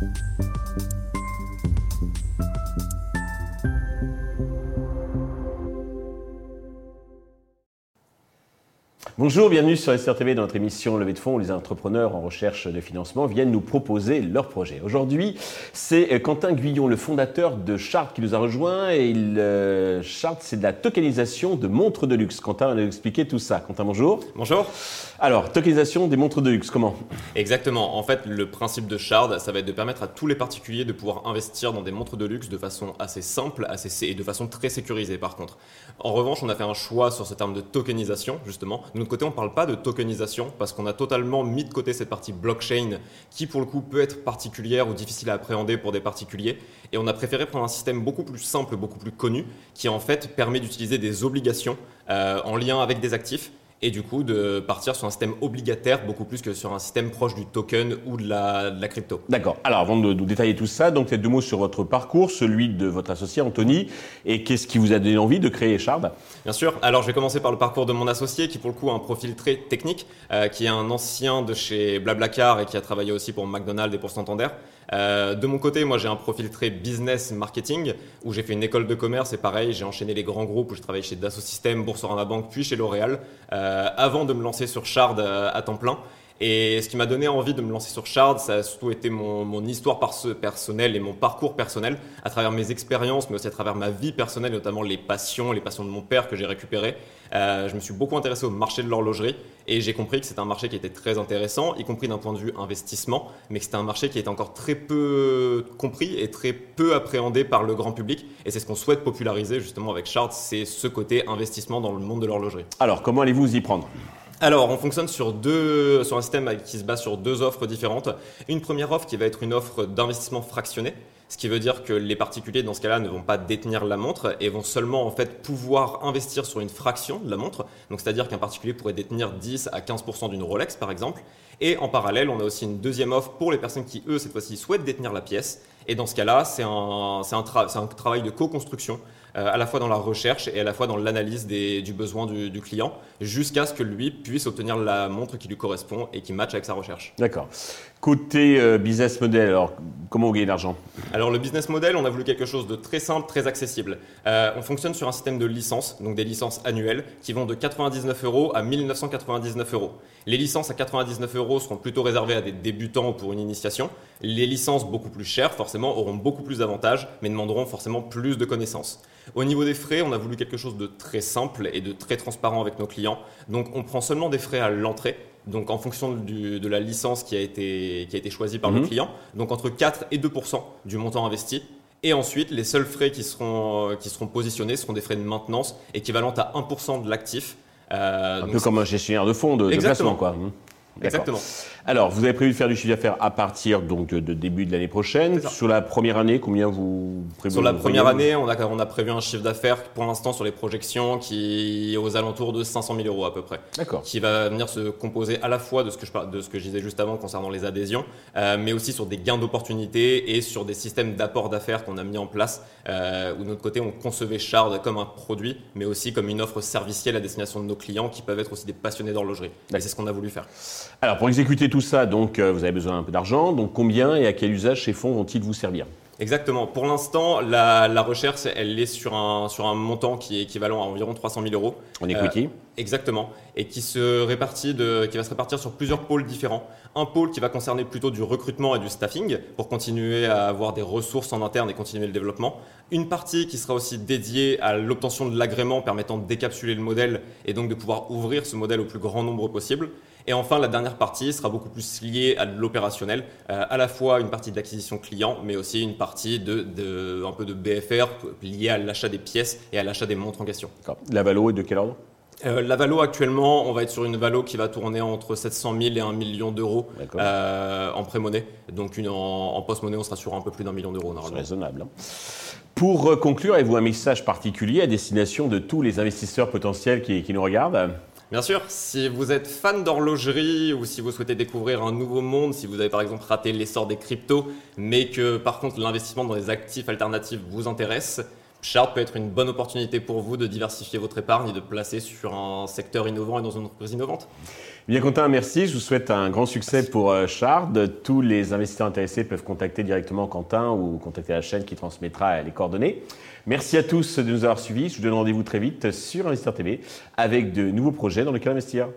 Thank you. Bonjour, bienvenue sur SRTV dans notre émission Levée de fonds où les entrepreneurs en recherche de financement viennent nous proposer leurs projets. Aujourd'hui, c'est euh, Quentin Guyon, le fondateur de Chart, qui nous a rejoint. Et il, euh, Chart, c'est de la tokenisation de montres de luxe. Quentin va nous expliquer tout ça. Quentin, bonjour. Bonjour. Alors, tokenisation des montres de luxe, comment? Exactement. En fait, le principe de Shard, ça va être de permettre à tous les particuliers de pouvoir investir dans des montres de luxe de façon assez simple assez, et de façon très sécurisée par contre. En revanche, on a fait un choix sur ce terme de tokenisation, justement. Côté, on ne parle pas de tokenisation parce qu'on a totalement mis de côté cette partie blockchain qui, pour le coup, peut être particulière ou difficile à appréhender pour des particuliers. Et on a préféré prendre un système beaucoup plus simple, beaucoup plus connu, qui en fait permet d'utiliser des obligations euh, en lien avec des actifs et du coup de partir sur un système obligataire beaucoup plus que sur un système proche du token ou de la, de la crypto. D'accord. Alors avant de nous détailler tout ça, donc deux mots sur votre parcours, celui de votre associé Anthony, et qu'est-ce qui vous a donné envie de créer Shard? Bien sûr. Alors je vais commencer par le parcours de mon associé qui pour le coup a un profil très technique, euh, qui est un ancien de chez Blablacar et qui a travaillé aussi pour McDonald's et pour Santander. Euh, de mon côté, moi j'ai un profil très business marketing où j'ai fait une école de commerce et pareil, j'ai enchaîné les grands groupes où je travaillé chez Dassault Systèmes, Boursorama Banque, puis chez L'Oréal euh, avant de me lancer sur Shard euh, à temps plein. Et ce qui m'a donné envie de me lancer sur Shard, ça a surtout été mon, histoire personnelle et mon parcours personnel, à travers mes expériences, mais aussi à travers ma vie personnelle, notamment les passions, les passions de mon père que j'ai récupérées. Euh, je me suis beaucoup intéressé au marché de l'horlogerie et j'ai compris que c'était un marché qui était très intéressant, y compris d'un point de vue investissement, mais que c'était un marché qui était encore très peu compris et très peu appréhendé par le grand public. Et c'est ce qu'on souhaite populariser justement avec Shard, c'est ce côté investissement dans le monde de l'horlogerie. Alors, comment allez-vous y prendre? Alors, on fonctionne sur, deux, sur un système qui se base sur deux offres différentes. Une première offre qui va être une offre d'investissement fractionné, ce qui veut dire que les particuliers dans ce cas-là ne vont pas détenir la montre et vont seulement en fait pouvoir investir sur une fraction de la montre. Donc c'est-à-dire qu'un particulier pourrait détenir 10 à 15% d'une Rolex par exemple. Et en parallèle, on a aussi une deuxième offre pour les personnes qui eux cette fois-ci souhaitent détenir la pièce. Et dans ce cas-là, c'est un, un, un travail de co-construction euh, à la fois dans la recherche et à la fois dans l'analyse du besoin du, client, jusqu'à ce que lui puisse obtenir la montre qui lui correspond et qui matche avec sa recherche. D'accord. Côté euh, business model, alors comment vous gagnez de l'argent? Alors le business model, on a voulu quelque chose de très simple, très accessible. Euh, on fonctionne sur un système de licences, donc des licences annuelles, qui vont de 99 euros à 1999 euros. Les licences à 99 euros seront plutôt réservées à des débutants ou pour une initiation. Les licences beaucoup plus chères, forcément, auront beaucoup plus d'avantages, mais demanderont forcément plus de connaissances. Au niveau des frais, on a voulu quelque chose de très simple et de très transparent avec nos clients. Donc on prend seulement des frais à l'entrée, donc en fonction de la licence qui a été, qui a été choisie par le mhm. client, donc entre 4 et 2 du montant investi. Et ensuite, les seuls frais qui seront, qui seront positionnés seront des frais de maintenance équivalents à 1 de l'actif. Euh, un peu comme un gestionnaire de fonds de, de placement, quoi. Exactement. Alors, vous avez prévu de faire du chiffre d'affaires à partir donc de, début de l'année prochaine. Sur la première année, combien vous prévoyez Sur la première année, on a, on a prévu un chiffre d'affaires pour l'instant sur les projections qui est aux alentours de 500 000 euros à peu près. D'accord. Qui va venir se composer à la fois de ce que je, de ce que je disais juste avant concernant les adhésions, euh, mais aussi sur des gains d'opportunités et sur des systèmes d'apport d'affaires qu'on a mis en place, euh, où de notre côté, on concevait Shard comme un produit, mais aussi comme une offre servicielle à destination de nos clients qui peuvent être aussi des passionnés d'horlogerie. Et c'est ce qu'on a voulu faire. Alors, pour exécuter tout ça, donc, euh, vous avez besoin d'un peu d'argent. Donc, combien et à quel usage ces fonds vont-ils vous servir? Exactement. Pour l'instant, la, recherche, elle est sur un, sur un montant qui est équivalent à environ 300 000 euros. En equity euh, Exactement. Et qui, se répartit de, qui va se répartir sur plusieurs pôles différents. Un pôle qui va concerner plutôt du recrutement et du staffing pour continuer à avoir des ressources en interne et continuer le développement. Une partie qui sera aussi dédiée à l'obtention de l'agrément permettant de décapsuler le modèle et donc de pouvoir ouvrir ce modèle au plus grand nombre possible. Et enfin, la dernière partie sera beaucoup plus liée à l'opérationnel, euh, à la fois une partie d'acquisition client, mais aussi une partie de, un peu de BFR liée à l'achat des pièces et à l'achat des montres en question. La valo est de quel ordre? Euh, la valo actuellement, on va être sur une valo qui va tourner entre 700 000 et 1 million d'euros euh, en pré-monnaie. Donc une, en, post-monnaie, on sera sur un peu plus d'un million d'euros normalement. C'est raisonnable. Hein. Pour conclure, avez-vous un message particulier à destination de tous les investisseurs potentiels qui nous regardent? Bien sûr, si vous êtes fan d'horlogerie ou si vous souhaitez découvrir un nouveau monde, si vous avez par exemple raté l'essor des cryptos, mais que par contre l'investissement dans les actifs alternatifs vous intéresse, Shard peut être une bonne opportunité pour vous de diversifier votre épargne et de placer sur un secteur innovant et dans une entreprise innovante. Bien Quentin, merci. Je vous souhaite un grand succès pour Shard. Tous les investisseurs intéressés peuvent contacter directement Quentin ou contacter la chaîne qui transmettra les coordonnées. Merci à tous de nous avoir suivis. Je vous donne rendez-vous très vite sur Investir TV avec de nouveaux projets dans lesquels investir.